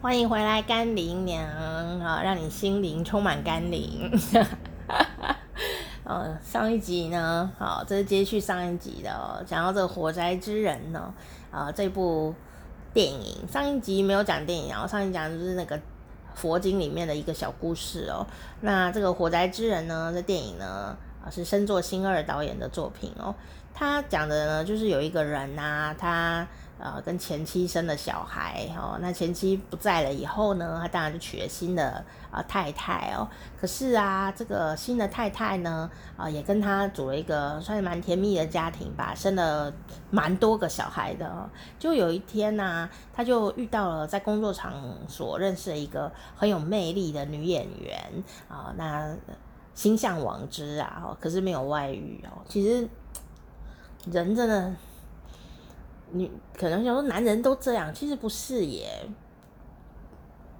欢迎回来，甘霖娘啊，让你心灵充满甘霖。呃，上一集呢，好，这是接续上一集的哦，讲到这个火灾之人呢，啊，这部电影上一集没有讲电影，然后上一集讲就是那个佛经里面的一个小故事哦。那这个火灾之人呢，这电影呢，是深作星二导演的作品哦。他讲的呢，就是有一个人呐、啊，他。呃，跟前妻生了小孩哦，那前妻不在了以后呢，他当然就娶了新的啊、太太哦。可是啊，这个新的太太呢，啊、也跟他组了一个算是蛮甜蜜的家庭吧，生了蛮多个小孩的。就有一天呢、他就遇到了在工作场所认识了一个很有魅力的女演员啊、那心向往之啊，可是没有外遇哦。其实人真的。你可能想说男人都这样，其实不是耶，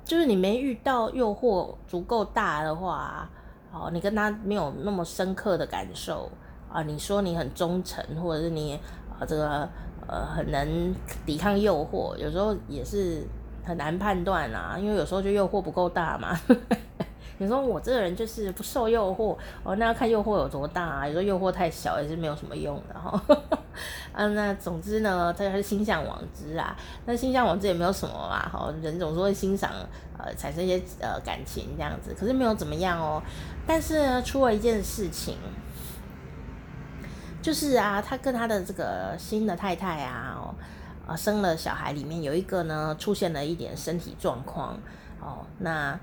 就是你没遇到诱惑足够大的话，哦，你跟他没有那么深刻的感受啊，你说你很忠诚，或者是你啊这个呃很能抵抗诱惑，有时候也是很难判断啊，因为有时候就诱惑不够大嘛。你说我这个人就是不受诱惑哦，那要看诱惑有多大啊。有时候诱惑太小也是没有什么用的哈。啊，那总之呢，他是心向往之啊。那心向往之也没有什么嘛，哈，人总是会欣赏呃，产生一些呃感情这样子，可是没有怎么样哦。但是呢，出了一件事情，就是啊，他跟他的这个新的太太啊，啊，生了小孩，里面有一个呢出现了一点身体状况哦，那。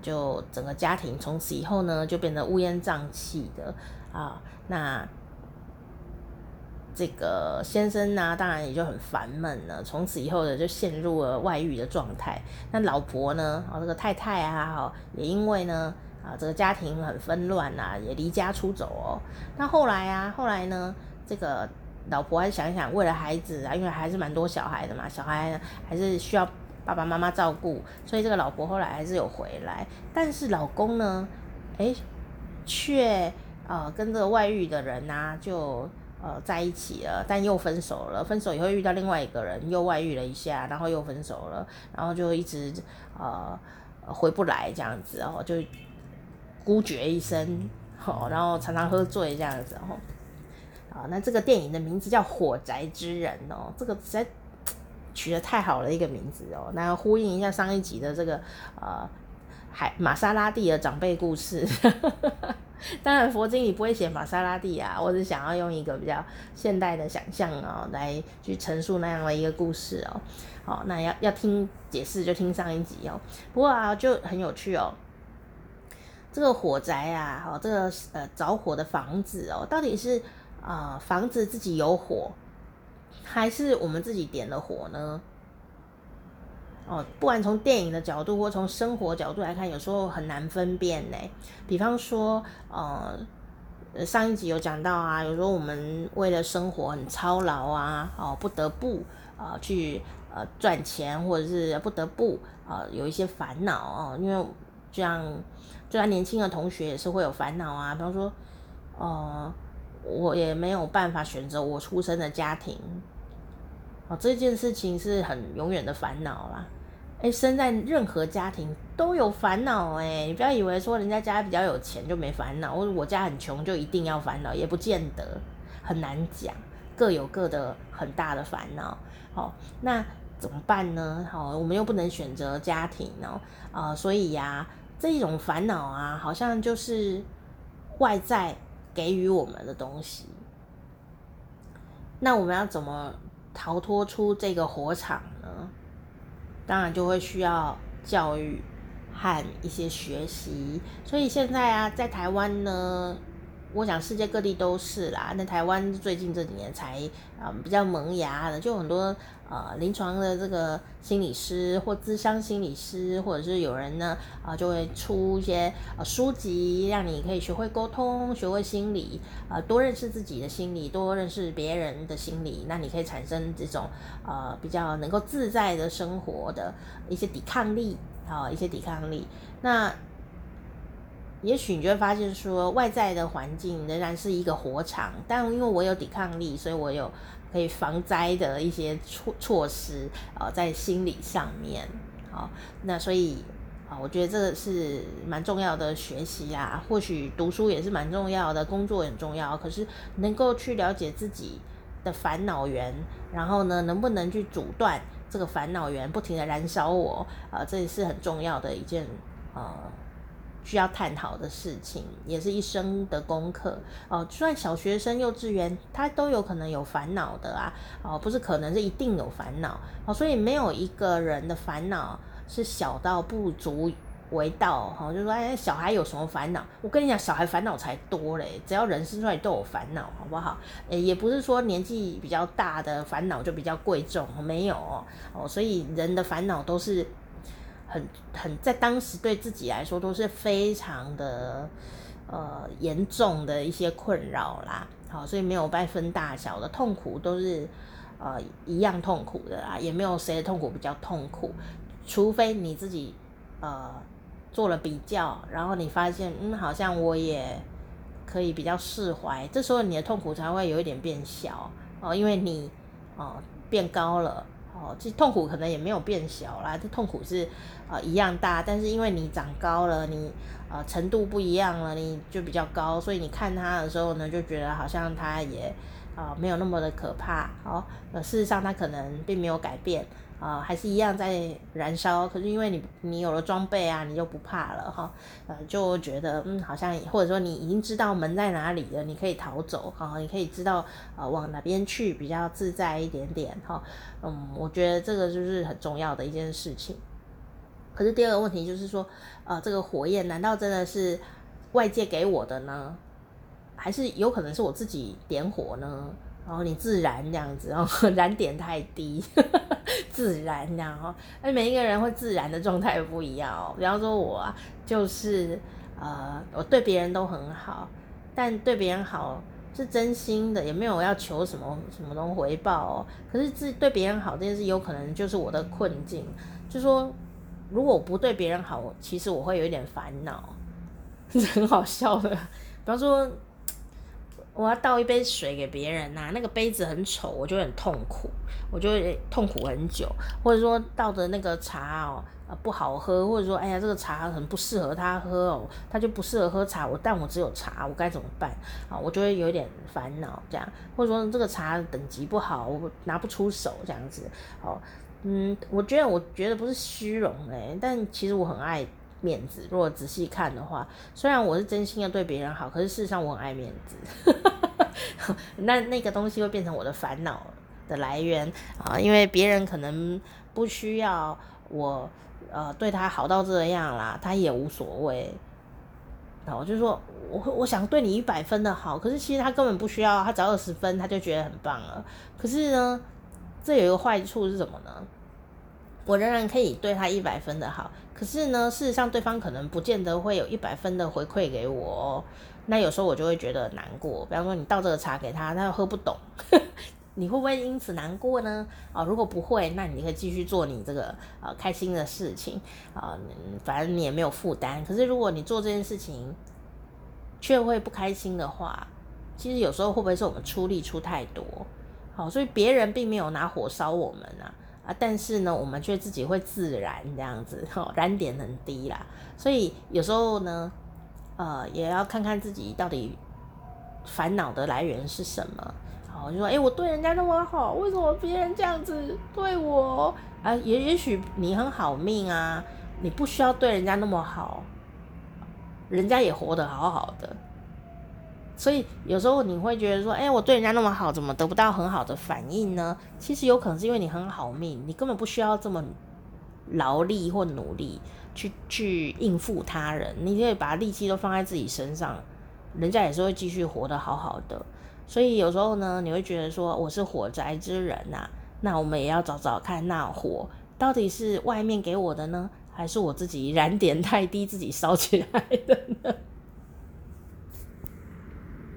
就整个家庭从此以后呢，就变得乌烟瘴气的啊。那这个先生呢，当然也就很烦闷了。从此以后呢，就陷入了外遇的状态。那老婆呢，啊，这个太太啊，也因为呢，啊，这个家庭很纷乱啊，也离家出走哦。那后来啊，后来呢，这个老婆还想一想，为了孩子啊，因为还是蛮多小孩的嘛，小孩还是需要。爸爸妈妈照顾，所以这个老婆后来还是有回来，但是老公呢，诶，却呃跟这个外遇的人呐、啊、就呃在一起了，但又分手了。分手以后遇到另外一个人，又外遇了一下，然后又分手了，然后就一直呃回不来这样子哦，就孤绝一生，哦，然后常常喝醉这样子哦。啊，那这个电影的名字叫《火宅之人》哦，这个在。取得太好了一个名字哦，那呼应一下上一集的这个呃海玛莎拉蒂的长辈故事。当然佛经里不会写玛莎拉蒂啊，我只想要用一个比较现代的想象哦，来去陈述那样的一个故事哦。好，那要要听解释就听上一集哦。不过啊，就很有趣哦。这个火宅啊，好，这个呃着火的房子哦，到底是啊、房子自己有火？还是我们自己点的火呢？哦，不管从电影的角度或从生活角度来看，有时候很难分辨呢。比方说，呃，上一集有讲到啊，有时候我们为了生活很操劳啊，哦，不得不啊、呃、去呃赚钱，或者是不得不啊、呃、有一些烦恼哦。因为这样，就算年轻的同学也是会有烦恼啊。比方说，呃，我也没有办法选择我出生的家庭。哦，这件事情是很永远的烦恼啦。哎，生在任何家庭都有烦恼哎，你不要以为说人家家比较有钱就没烦恼，或者我家很穷就一定要烦恼，也不见得，很难讲，各有各的很大的烦恼。好，那怎么办呢？好，我们又不能选择家庭哦，啊，所以呀，这一种烦恼啊，好像就是外在给予我们的东西。那我们要怎么？逃脱出这个火场呢，当然就会需要教育和一些学习。所以现在啊，在台湾呢。我想世界各地都是啦，那台湾最近这几年才啊、比较萌芽的，就很多呃临床的这个心理师或咨商心理师，或者是有人呢啊、就会出一些呃书籍，让你可以学会沟通，学会心理啊、呃，多认识自己的心理，多认识别人的心理，那你可以产生这种呃比较能够自在的生活的一些抵抗力啊、一些抵抗力，那。也许你就会发现说，外在的环境仍然是一个火场，但因为我有抵抗力，所以我有可以防灾的一些措措施啊，在心理上面好，那所以啊，我觉得这个是蛮重要的学习啊。或许读书也是蛮重要的，工作很重要。可是能够去了解自己的烦恼源，然后呢，能不能去阻断这个烦恼源不停地燃烧我啊？这也是很重要的一件呃。需要探讨的事情，也是一生的功课哦。就算小学生、幼稚园，他都有可能有烦恼的啊。哦，不是可能是一定有烦恼哦。所以没有一个人的烦恼是小到不足为道哈。就说，哎，小孩有什么烦恼？我跟你讲，小孩烦恼才多嘞。只要人生出来都有烦恼，好不好？诶，也不是说年纪比较大的烦恼就比较贵重，没有哦。所以人的烦恼都是。很很在当时对自己来说都是非常的呃严重的一些困扰啦，好，所以没有不分大小的痛苦都是呃一样痛苦的啦，也没有谁的痛苦比较痛苦，除非你自己呃做了比较，然后你发现嗯好像我也可以比较释怀，这时候你的痛苦才会有一点变小哦，因为你哦变高了。哦，其实痛苦可能也没有变小啦，这痛苦是呃一样大，但是因为你长高了，你呃程度不一样了，你就比较高，所以你看他的时候呢，就觉得好像他也啊、呃、没有那么的可怕。哦，呃事实上他可能并没有改变。啊、还是一样在燃烧，可是因为你你有了装备啊，你就不怕了哈，呃，就觉得嗯，好像或者说你已经知道门在哪里了，你可以逃走哈，你可以知道呃往哪边去比较自在一点点哈，嗯，我觉得这个就是很重要的一件事情。可是第二个问题就是说，呃，这个火焰难道真的是外界给我的呢？还是有可能是我自己点火呢？然后你自燃这样子，然后燃点太低，自然这样哈。哎，每一个人会自然的状态不一样哦。比方说我啊，就是呃，我对别人都很好，但对别人好是真心的，也没有要求什么什么东回报哦。可是自对别人好这件事，有可能就是我的困境。就是说，如果我不对别人好，其实我会有一点烦恼，是很好笑的。比方说。我要倒一杯水给别人呐、那个杯子很丑，我就很痛苦，我就痛苦很久。或者说倒的那个茶哦，啊不好喝，或者说哎呀这个茶很不适合他喝哦，他就不适合喝茶，我但我只有茶，我该怎么办啊？我就会有点烦恼这样，或者说这个茶等级不好，我拿不出手这样子。哦，嗯，我觉得我觉得不是虚荣哎，但其实我很爱。面子，如果仔细看的话，虽然我是真心的对别人好，可是事实上我很爱面子，那那个东西会变成我的烦恼的来源啊，因为别人可能不需要我呃对他好到这样啦，他也无所谓。然后就说我我想对你一百分的好，可是其实他根本不需要，他只要二十分他就觉得很棒了。可是呢，这有一个坏处是什么呢？我仍然可以对他一百分的好，可是呢，事实上对方可能不见得会有一百分的回馈给我哦。那有时候我就会觉得难过。比方说，你倒这个茶给他，他又喝不懂，你会不会因此难过呢？啊，如果不会，那你可以继续做你这个啊开心的事情啊，反正你也没有负担。可是如果你做这件事情却会不开心的话，其实有时候会不会是我们出力出太多？好，所以别人并没有拿火烧我们啊。啊，但是呢，我们却自己会自燃这样子，吼，燃点很低啦。所以有时候呢，呃，也要看看自己到底烦恼的来源是什么。好，就说，哎，我对人家那么好，为什么别人这样子对我？啊，也也许你很好命啊，你不需要对人家那么好，人家也活得好好的。所以有时候你会觉得说，哎，我对人家那么好，怎么得不到很好的反应呢？其实有可能是因为你很好命，你根本不需要这么劳力或努力去去应付他人，你可以把力气都放在自己身上，人家也是会继续活得好好的。所以有时候呢，你会觉得说我是火宅之人呐，那我们也要找找看，那火到底是外面给我的呢，还是我自己燃点太低，自己烧起来的呢？